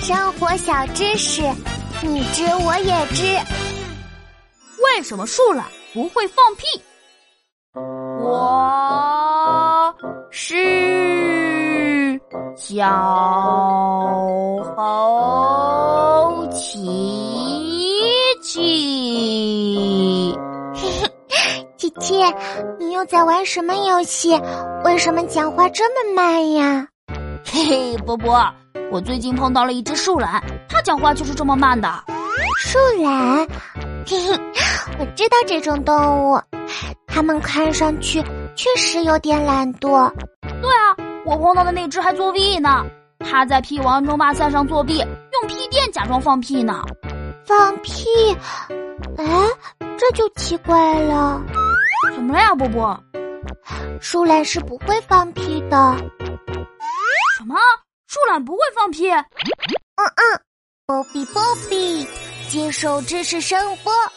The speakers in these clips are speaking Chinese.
生活小知识，你知我也知。为什么树懒不会放屁？我是小猴琪琪。姐姐，你又在玩什么游戏？为什么讲话这么慢呀？嘿嘿，波波，我最近碰到了一只树懒，它讲话就是这么慢的。树懒，嘿嘿，我知道这种动物，它们看上去确实有点懒惰。对啊，我碰到的那只还作弊呢，它在屁王争霸赛上作弊，用屁垫假装放屁呢。放屁？哎，这就奇怪了。怎么了呀，波波？树懒是不会放屁的。什么？树懒不会放屁？嗯嗯，波比波比，接受知识声波。啊，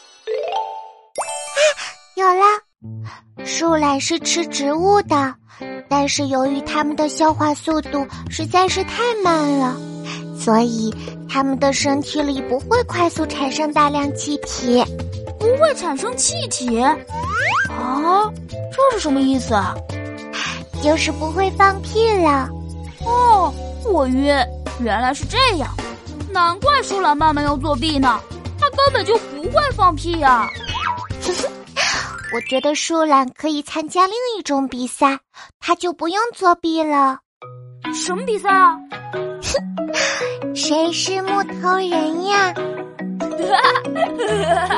有了！树懒是吃植物的，但是由于它们的消化速度实在是太慢了，所以它们的身体里不会快速产生大量气体。不会产生气体？啊，这是什么意思啊？就是不会放屁了。哦，我晕，原来是这样，难怪树懒妈妈要作弊呢，它根本就不会放屁呀。我觉得树懒可以参加另一种比赛，它就不用作弊了。什么比赛啊？哼 谁是木头人呀？